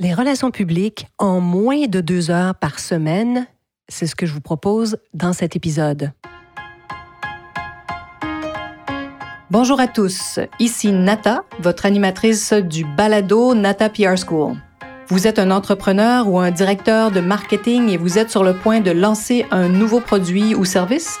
Les relations publiques en moins de deux heures par semaine, c'est ce que je vous propose dans cet épisode. Bonjour à tous, ici Nata, votre animatrice du balado Nata PR School. Vous êtes un entrepreneur ou un directeur de marketing et vous êtes sur le point de lancer un nouveau produit ou service?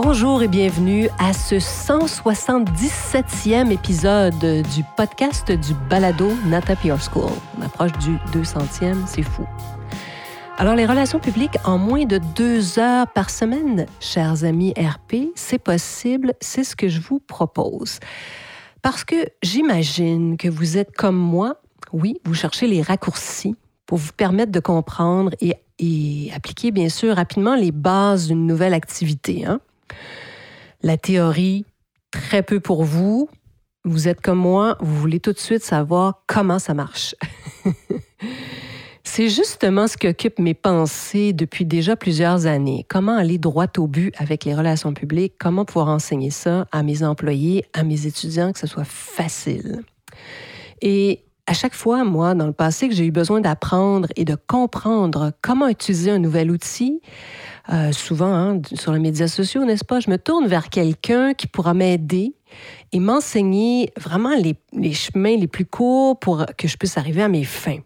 Bonjour et bienvenue à ce 177e épisode du podcast du balado Nata PR School. On approche du 200e, c'est fou. Alors, les relations publiques en moins de deux heures par semaine, chers amis RP, c'est possible, c'est ce que je vous propose. Parce que j'imagine que vous êtes comme moi, oui, vous cherchez les raccourcis pour vous permettre de comprendre et, appliquer, bien sûr, rapidement les bases d'une nouvelle activité. Hein? La théorie, très peu pour vous. Vous êtes comme moi, vous voulez tout de suite savoir comment ça marche. C'est justement ce qui occupe mes pensées depuis déjà plusieurs années. Comment aller droit au but avec les relations publiques, comment pouvoir enseigner ça à mes employés, à mes étudiants, que ce soit facile? Et à chaque fois, moi, dans le passé, que j'ai eu besoin d'apprendre et de comprendre comment utiliser un nouvel outil, euh, souvent hein, sur les médias sociaux, n'est-ce pas, je me tourne vers quelqu'un qui pourra m'aider et m'enseigner vraiment les, les, chemins les plus courts pour que je puisse arriver à mes fins.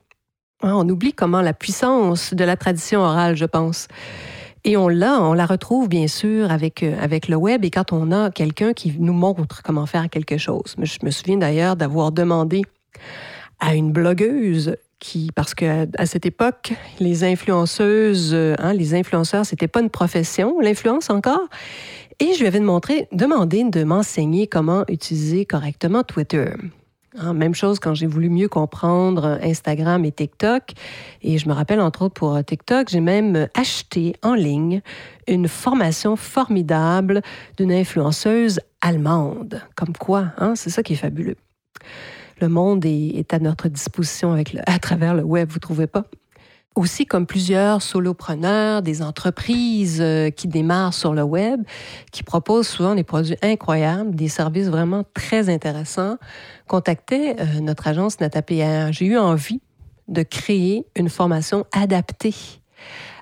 Hein, on oublie comment la puissance de la tradition orale, je pense. Et on l'a, on la retrouve bien sûr avec, euh, avec le web et quand on a quelqu'un qui nous montre comment faire quelque chose. Je me souviens d'ailleurs d'avoir demandé à une blogueuse parce que à cette époque, les influenceuses, hein, les influenceurs, c'était pas une profession, l'influence encore. Et je lui avais demandé, demandé de m'enseigner comment utiliser correctement Twitter. Hein, même chose quand j'ai voulu mieux comprendre Instagram et TikTok. Et je me rappelle, entre autres, pour TikTok, j'ai même acheté en ligne une formation formidable d'une influenceuse allemande. Comme quoi, hein, c'est ça qui est fabuleux le monde est, à notre disposition avec à travers le web, vous trouvez pas? Aussi, comme plusieurs solopreneurs, des entreprises euh, qui démarrent sur le web, qui proposent souvent des produits incroyables, des services vraiment très intéressants, contactaient euh, notre agence NataPR. J'ai eu envie de créer une formation adaptée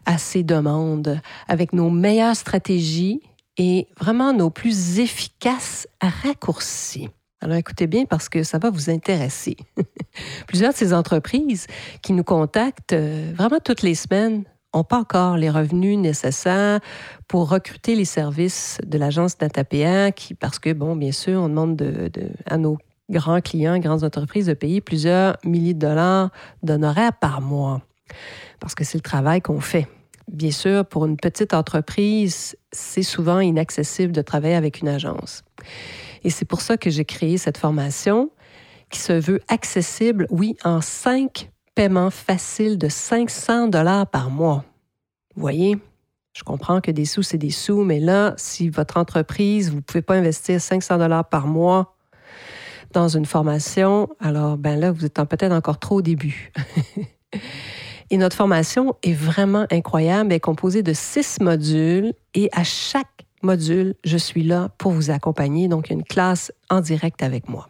à ces demandes, avec nos meilleures stratégies et vraiment nos plus efficaces raccourcis. Alors écoutez bien parce que ça va vous intéresser. Plusieurs de ces entreprises qui nous contactent euh, vraiment toutes les semaines n'ont pas encore les revenus nécessaires pour recruter les services de l'agence DataPA, qui, parce que, bon, bien sûr, on demande de, à nos grands clients, grandes entreprises de payer plusieurs milliers de dollars d'honoraires par mois, parce que c'est le travail qu'on fait. Bien sûr, pour une petite entreprise, c'est souvent inaccessible de travailler avec une agence. Et c'est pour ça que j'ai créé cette formation qui se veut accessible, oui, en cinq paiements faciles de 500 dollars par mois. Vous voyez, je comprends que des sous, c'est des sous, mais là, si votre entreprise, vous ne pouvez pas investir 500 dollars par mois dans une formation, alors ben là, vous êtes peut-être encore trop au début. et notre formation est vraiment incroyable. Elle est composée de six modules et à chaque module, je suis là pour vous accompagner, donc une classe en direct avec moi.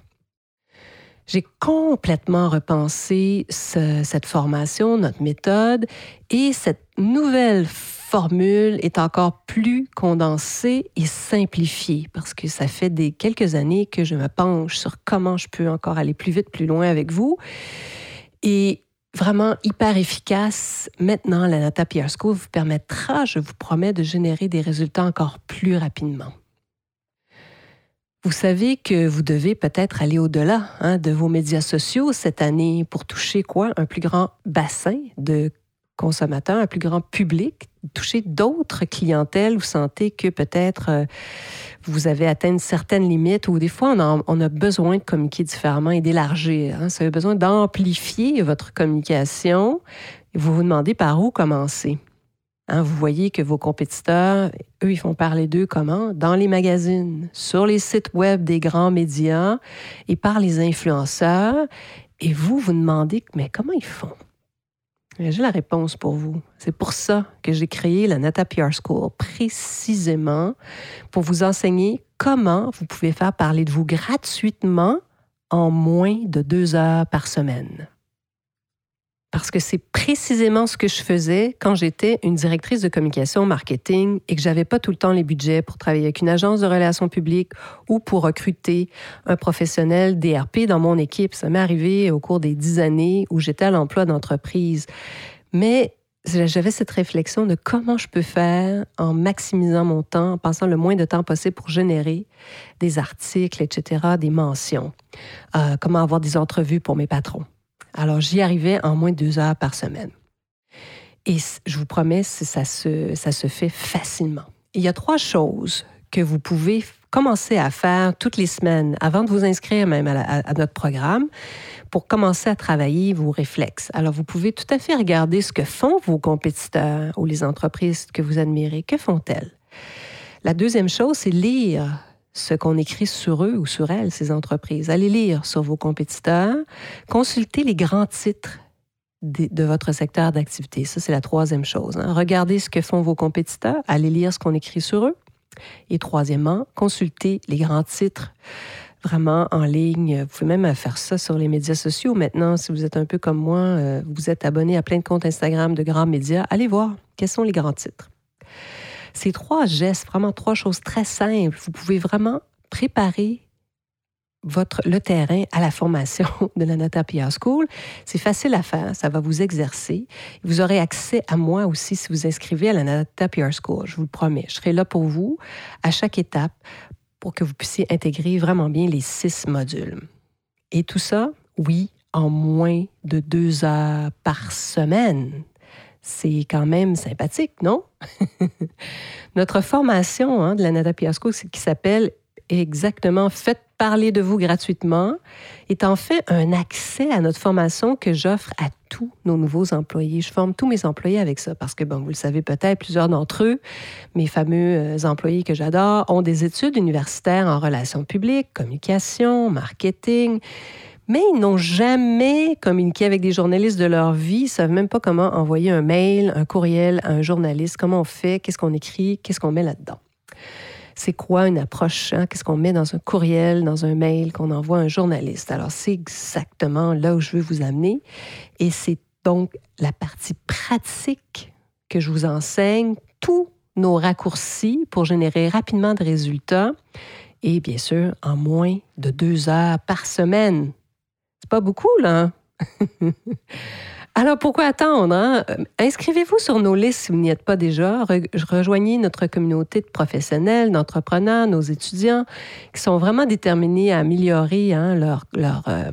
J'ai complètement repensé cette formation, notre méthode, et cette nouvelle formule est encore plus condensée et simplifiée parce que ça fait des quelques années que je me penche sur comment je peux encore aller plus vite, plus loin avec vous. Et vraiment hyper efficace. Maintenant, la Nata School vous permettra, je vous promets, de générer des résultats encore plus rapidement. Vous savez que vous devez peut-être aller au-delà hein, de vos médias sociaux cette année pour toucher quoi? Un plus grand bassin de consommateur, un plus grand public, toucher d'autres clientèles. Vous sentez que peut-être euh, vous avez atteint certaines limites ou des fois on a, besoin de communiquer différemment et d'élargir. Hein. Ça a besoin d'amplifier votre communication. Vous vous demandez par où commencer. Hein, vous voyez que vos compétiteurs, eux, ils font parler d'eux comment? Dans les magazines, sur les sites web des grands médias et par les influenceurs. Et vous, vous demandez, mais comment ils font? J'ai la réponse pour vous. C'est pour ça que j'ai créé la Nata PR School, précisément pour vous enseigner comment vous pouvez faire parler de vous gratuitement en moins de deux heures par semaine parce que c'est précisément ce que je faisais quand j'étais une directrice de communication marketing et que j'avais pas tout le temps les budgets pour travailler avec une agence de relations publiques ou pour recruter un professionnel DRP dans mon équipe. Ça m'est arrivé au cours des dix années où j'étais à l'emploi d'entreprise. Mais j'avais cette réflexion de comment je peux faire en maximisant mon temps, en passant le moins de temps possible pour générer des articles, etc., des mentions. Euh, comment avoir des entrevues pour mes patrons. Alors, j'y arrivais en moins de deux heures par semaine. Et je vous promets, ça se, ça se fait facilement. Il y a trois choses que vous pouvez commencer à faire toutes les semaines avant de vous inscrire même à, notre programme pour commencer à travailler vos réflexes. Alors, vous pouvez tout à fait regarder ce que font vos compétiteurs ou les entreprises que vous admirez. Que font-elles? La deuxième chose, c'est lire ce qu'on écrit sur eux ou sur elles, ces entreprises. Allez lire sur vos compétiteurs, consultez les grands titres de, votre secteur d'activité. Ça, c'est la troisième chose. Hein. Regardez ce que font vos compétiteurs, allez lire ce qu'on écrit sur eux. Et troisièmement, consultez les grands titres vraiment en ligne. Vous pouvez même faire ça sur les médias sociaux. Maintenant, si vous êtes un peu comme moi, euh, vous êtes abonné à plein de comptes Instagram de grands médias, allez voir quels sont les grands titres? Ces trois gestes, vraiment trois choses très simples, vous pouvez vraiment préparer votre, le terrain à la formation de la Nata PR School. C'est facile à faire, ça va vous exercer. Vous aurez accès à moi aussi si vous inscrivez à la Nata PR School, je vous le promets. Je serai là pour vous à chaque étape pour que vous puissiez intégrer vraiment bien les six modules. Et tout ça, oui, en moins de deux heures par semaine c'est quand même sympathique, non? Notre formation hein, de la Nata Piasco, qui s'appelle exactement Faites parler de vous gratuitement, est en fait un accès à notre formation que j'offre à tous nos nouveaux employés. Je forme tous mes employés avec ça parce que, bon, vous le savez peut-être, plusieurs d'entre eux, mes fameux euh, employés que j'adore, ont des études universitaires en relations publiques, communication, marketing mais ils n'ont jamais communiqué avec des journalistes de leur vie. Ils savent même pas comment envoyer un mail, un courriel à un journaliste, comment on fait, qu'est-ce qu'on écrit, qu'est-ce qu'on met là-dedans? C'est quoi une approche? Hein? Qu'est-ce qu'on met dans un courriel, dans un mail qu'on envoie à un journaliste? Alors, c'est exactement là où je veux vous amener. Et c'est donc la partie pratique que je vous enseigne, tous nos raccourcis pour générer rapidement des résultats et bien sûr en moins de deux heures par semaine pas beaucoup, là. Alors, pourquoi attendre? Hein? Euh, inscrivez-vous sur nos listes si vous n'y êtes pas déjà. rejoignez notre communauté de professionnels, d'entrepreneurs, nos étudiants qui sont vraiment déterminés à améliorer hein, euh,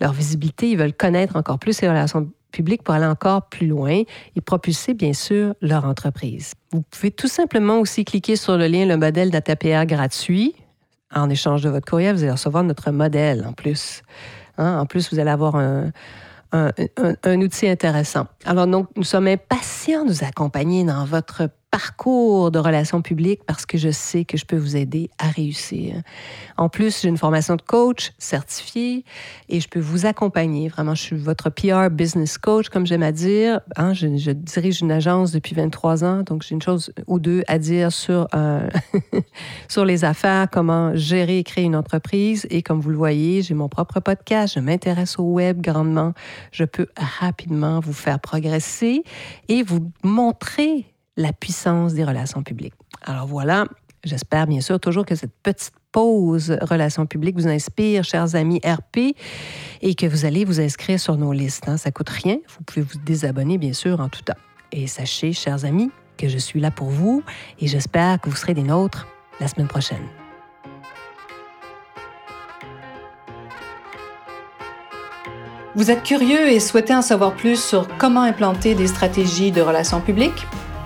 leur visibilité. Ils veulent connaître encore plus les relations publiques pour aller encore plus loin et propulser, bien sûr, leur entreprise. Vous pouvez tout simplement aussi cliquer sur le lien Le modèle d'ATPR gratuit. En échange de votre courriel, vous allez recevoir notre modèle en plus. Hein. En plus, vous allez avoir un, un, outil intéressant. Alors, donc, nous sommes impatients de vous accompagner dans votre parcours de relations publiques parce que je sais que je peux vous aider à réussir. En plus, j'ai une formation de coach certifiée et je peux vous accompagner. Vraiment, je suis votre PR business coach, comme j'aime à dire. Hein, je, dirige une agence depuis 23 ans, donc j'ai une chose ou deux à dire sur, euh, sur les affaires, comment gérer et créer une entreprise. Et comme vous le voyez, j'ai mon propre podcast. Je m'intéresse au web grandement. Je peux rapidement vous faire progresser et vous montrer la puissance des relations publiques. Alors voilà, j'espère bien sûr toujours que cette petite pause relations publiques vous inspire, chers amis RP, et que vous allez vous inscrire sur nos listes. Hein. Ça coûte rien. Vous pouvez vous désabonner bien sûr en tout temps. Et sachez, chers amis, que je suis là pour vous et j'espère que vous serez des nôtres la semaine prochaine. Vous êtes curieux et souhaitez en savoir plus sur comment implanter des stratégies de relations publiques?